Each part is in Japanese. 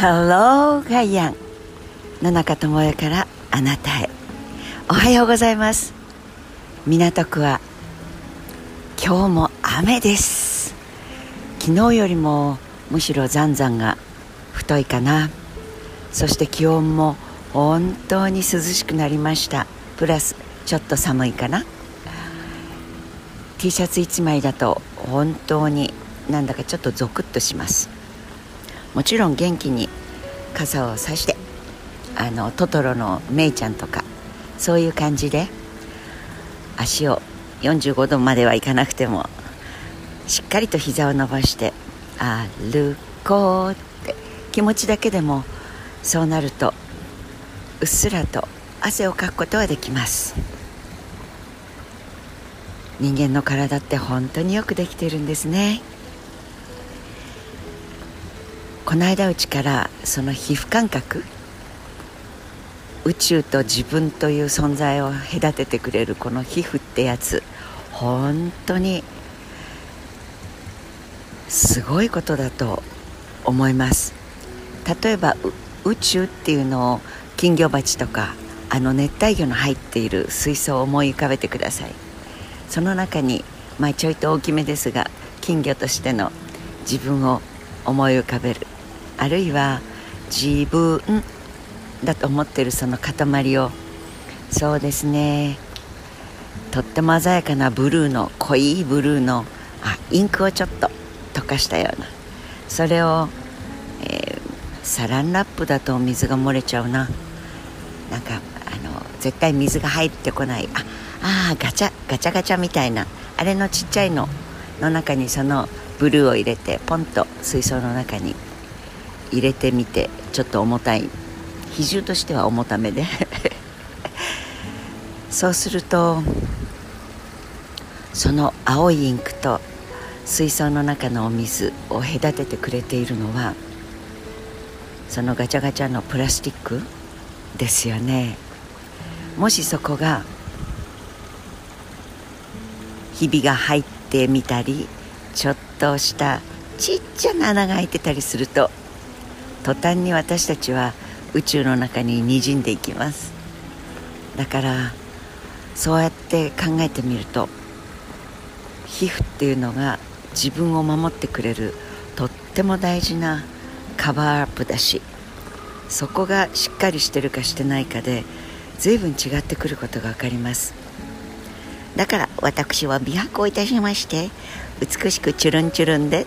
Hello ガイアン野中智恵からあなたへ。おはようございます。港区は今日も雨です。昨日よりもむしろ残々が太いかな。そして気温も本当に涼しくなりました。プラスちょっと寒いかな。T シャツ1枚だと本当になんだかちょっとゾクッとします。もちろん元気に傘を差してあのトトロのメイちゃんとかそういう感じで足を45度まではいかなくてもしっかりと膝を伸ばして歩こうって気持ちだけでもそうなるとうっすらと汗をかくことはできます。人間の体って本当によくできてるんですね。この間うちからその皮膚感覚宇宙と自分という存在を隔ててくれるこの皮膚ってやつ本当にすごいことだと思います。例えば宇宙っていうのを金魚鉢とかあの熱帯魚の入っている水槽を思い浮かべてください。その中に、まあ、ちょいと大きめですが金魚としての自分を思い浮かべる。あるいは自分だと思ってるその塊を。そうですね。とっても鮮やかなブルーの濃いブルーのあインクをちょっと溶かしたような。それを、えー、サランラップだと水が漏れちゃうな。なんかあの絶対水が入ってこない。ああガチャガチャガチャみたいな。あれのちっちゃいのの中にそのブルーを入れてポンと水槽の中に入れてみてちょっと重たい。比重としては重ためで。そうするとその青いインクと水槽の中のお水を隔ててくれているのはそのガチャガチャのプラスチックですよね。もしそこがひびが入ってみたりちょっとしたちっちゃな穴が開いてたりすると途端に私たちは宇宙の中に滲んでいきます。だからそうやって考えてみると皮膚っていうのが自分を守ってくれるとっても大事なカバーアップだしそこがしっかりしてるかしてないかで随分違ってくることが分かります。だから私は美白をいたしまして美しくチュルンチュルンで、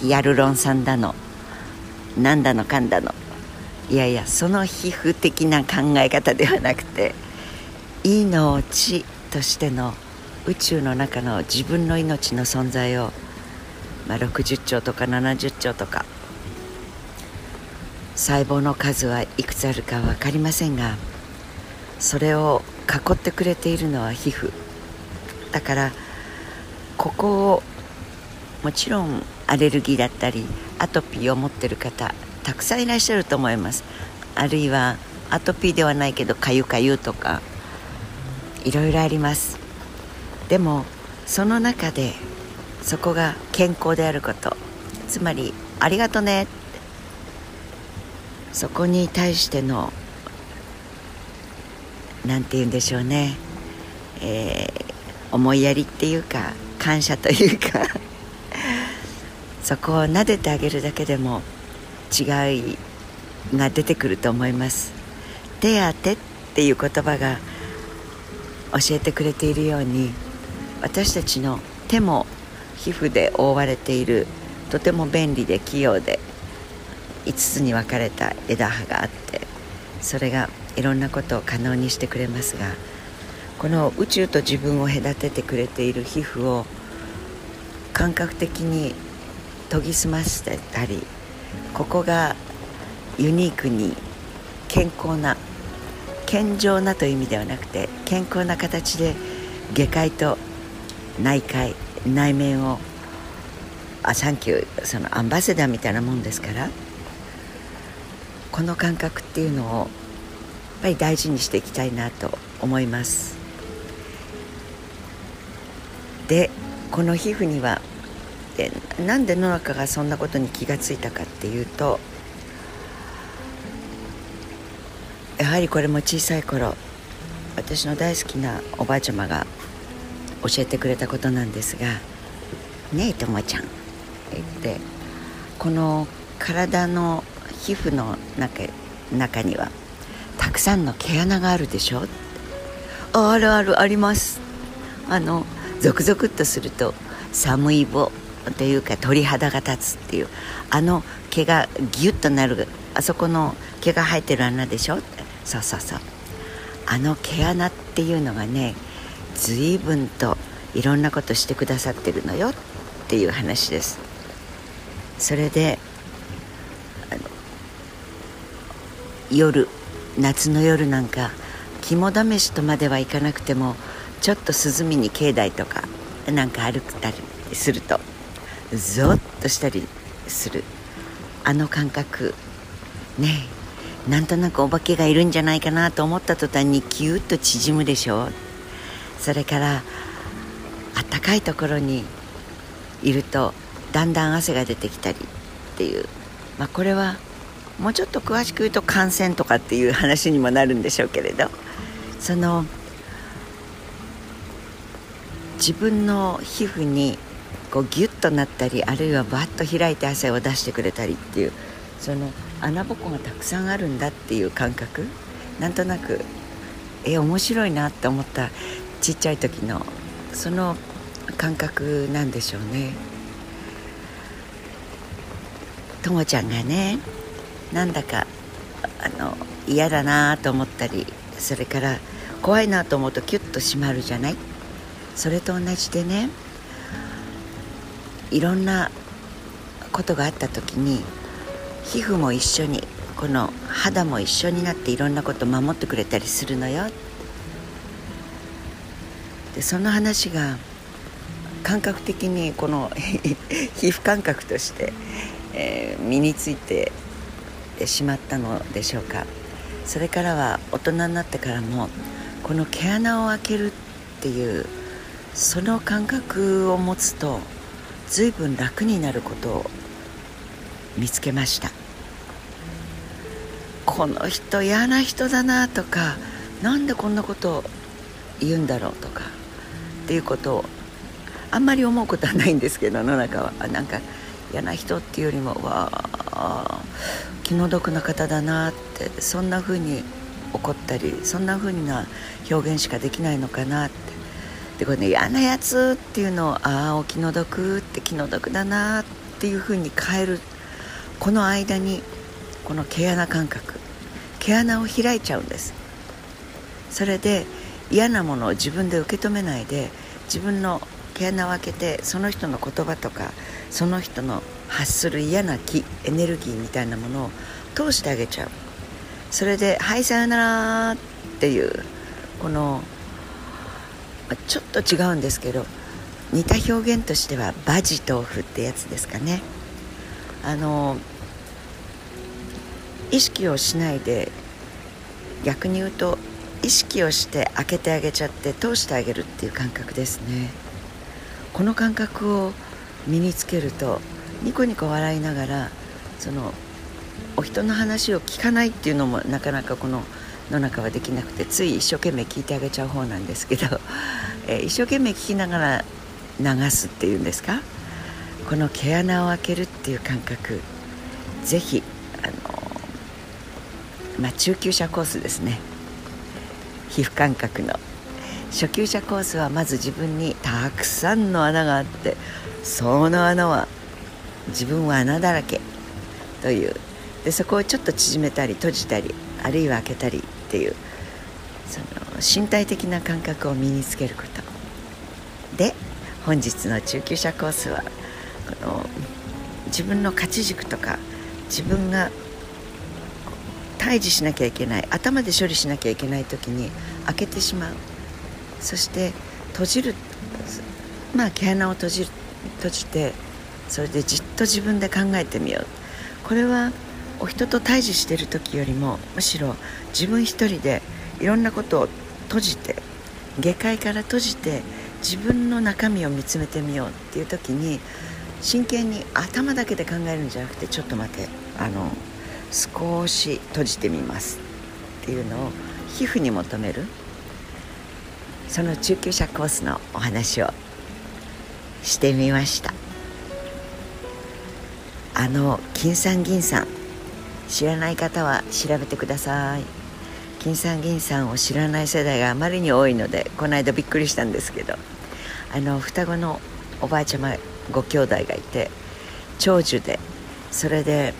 ヒアルロン酸だの。なんだのかんだの。いやいやその皮膚的な考え方ではなくて命としての宇宙の中の自分の命の存在を、まあ、60兆とか70兆とか細胞の数はいくつあるか分かりませんがそれを囲ってくれているのは皮膚。だからここをもちろんアレルギーだったりアトピーを持ってる方たくさんいらっしゃると思います。あるいはアトピーではないけどかゆかゆとかいろいろあります。でもその中でそこが健康であることつまりありがとねそこに対しての何て言うんでしょうね、えー、思いやりっていうか感謝というか。そこを撫でてあげるだけでも違いが出てくると思います。手当てっていう言葉が教えてくれているように私たちの手も皮膚で覆われているとても便利で器用で5つに分かれた枝葉があってそれがいろんなことを可能にしてくれますがこの宇宙と自分を隔ててくれている皮膚を感覚的に研ぎ澄ませたりここがユニークに健康な健常なという意味ではなくて健康な形で外界と内界内面をあサンキューそのアンバサダーみたいなもんですからこの感覚っていうのをやっぱり大事にしていきたいなと思います。でこの皮膚にはでなんで野中がそんなことに気がついたかっていうとやはりこれも小さい頃私の大好きなおばあちゃまが教えてくれたことなんですが「ねえともちゃん」って言ってこの体の皮膚の中中にはたくさんの毛穴があるでしょ？あるあるあります。あのゾクゾクっとすると寒い棒というか鳥肌が立つっていうあの毛がギュッとなるあそこの毛が生えてる穴でしょ？そうそうそう。あの毛穴っていうのがね随分といろんなことしてくださってるのよっていう話です。それで夜夏の夜なんか肝試しとまではいかなくてもちょっと涼みに境内とかなんか歩くたりすると。ゾッとしたりする。あの感覚。ねなんとなくお化けがいるんじゃないかなと思った途端にキュッと縮むでしょ。うそれからあったかいところにいるとだんだん汗が出てきたりっていう、まあ、これはもうちょっと詳しく言うと感染とかっていう話にもなるんでしょうけれど。その自分の皮膚にこうギュッとなったりあるいはバッと開いて汗を出してくれたりっていうその穴ぼこがたくさんあるんだっていう感覚なんとなくえ面白いなって思ったちっちゃい時のその感覚なんでしょうね。ともちゃんがねなんだかあの嫌だなと思ったりそれから怖いなと思うとキュッと締まるじゃない？それと同じでねいろんなことがあった時に皮膚も一緒にこの肌も一緒になっていろんなこと守ってくれたりするのよ。でその話が感覚的にこの 皮膚感覚として、えー、身についてしまったのでしょうか。それからは大人になってからもこの毛穴を開けるっていうその感覚を持つと随分楽になることを見つけました。この人嫌な人だなとかなんでこんなことを言うんだろうとかっていうことをあんまり思うことはないんですけど野中は。なんか嫌な人っていうよりもわあ気の毒な方だなってそんな風に怒ったりそんな風な表現しかできないのかなって。でこれね嫌なやつっていうのをああお気の毒って気の毒だなっていう風に変えるこの間にこの毛穴感覚。毛穴を開いちゃうんです。それで嫌なものを自分で受け止めないで自分の毛穴を開けてその人の言葉とかその人の発する嫌な気エネルギーみたいなものを通してあげちゃう。それで「はいさよなら」っていうこのちょっと違うんですけど似た表現としてはバジ豆腐ってやつですかね。あの意識をしないで逆に言うと意識をして開けてあげちゃって通してあげるっていう感覚ですね。この感覚を身につけるとニコニコ笑いながらそのお人の話を聞かないっていうのもなかなかこの野中はできなくてつい一生懸命聞いてあげちゃう方なんですけど、えー、一生懸命聞きながら流すっていうんですか？この毛穴を開けるっていう感覚ぜひあのまあ中級者コースですね。皮膚感覚の。初級者コースはまず自分にたくさんの穴があってその穴は自分は穴だらけという。でそこをちょっと縮めたり閉じたりあるいは開けたりっていうその身体的な感覚を身につけること。で本日の中級者コースはこの自分の価値軸とか自分が対峙しなきゃいけない頭で処理しなきゃいけない時に開けてしまう。そして閉じるまあ毛穴を閉じ閉じてそれでじっと自分で考えてみよう。これはお人と対峙してる時よりもむしろ自分一人でいろんなことを閉じて下界から閉じて自分の中身を見つめてみようっていう時に真剣に頭だけで考えるんじゃなくてちょっと待てあの少し閉じてみますっていうのを皮膚に求めるその中級者コースのお話をしてみました。あの金さん銀さん知らない方は調べてください。金さん銀さんを知らない世代があまりに多いのでこの間びっくりしたんですけど。あの双子のおばあちゃまご兄弟がいて長寿でそれで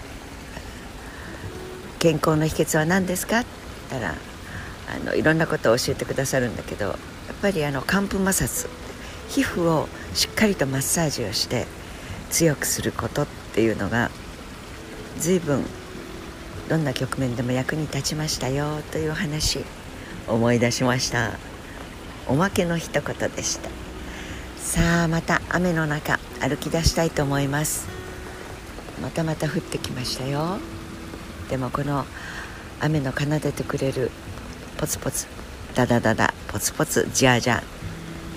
健康の秘訣は何ですか？って言ったらあのいろんなことを教えてくださるんだけどやっぱりあの寒風摩擦皮膚をしっかりとマッサージをして強くすることっていうのが随分どんな局面でも役に立ちましたよという話思い出しました。おまけの一言でした。さあまた雨の中歩き出したいと思います。またまた降ってきましたよ。でもこの雨の奏でてくれるポツポツダダダダポツポツジャージャー。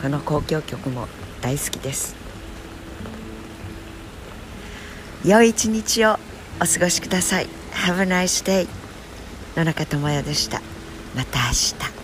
この交響曲も大好きです。良い一日をお過ごしください。Have a nice day 野中智也でしたまた明日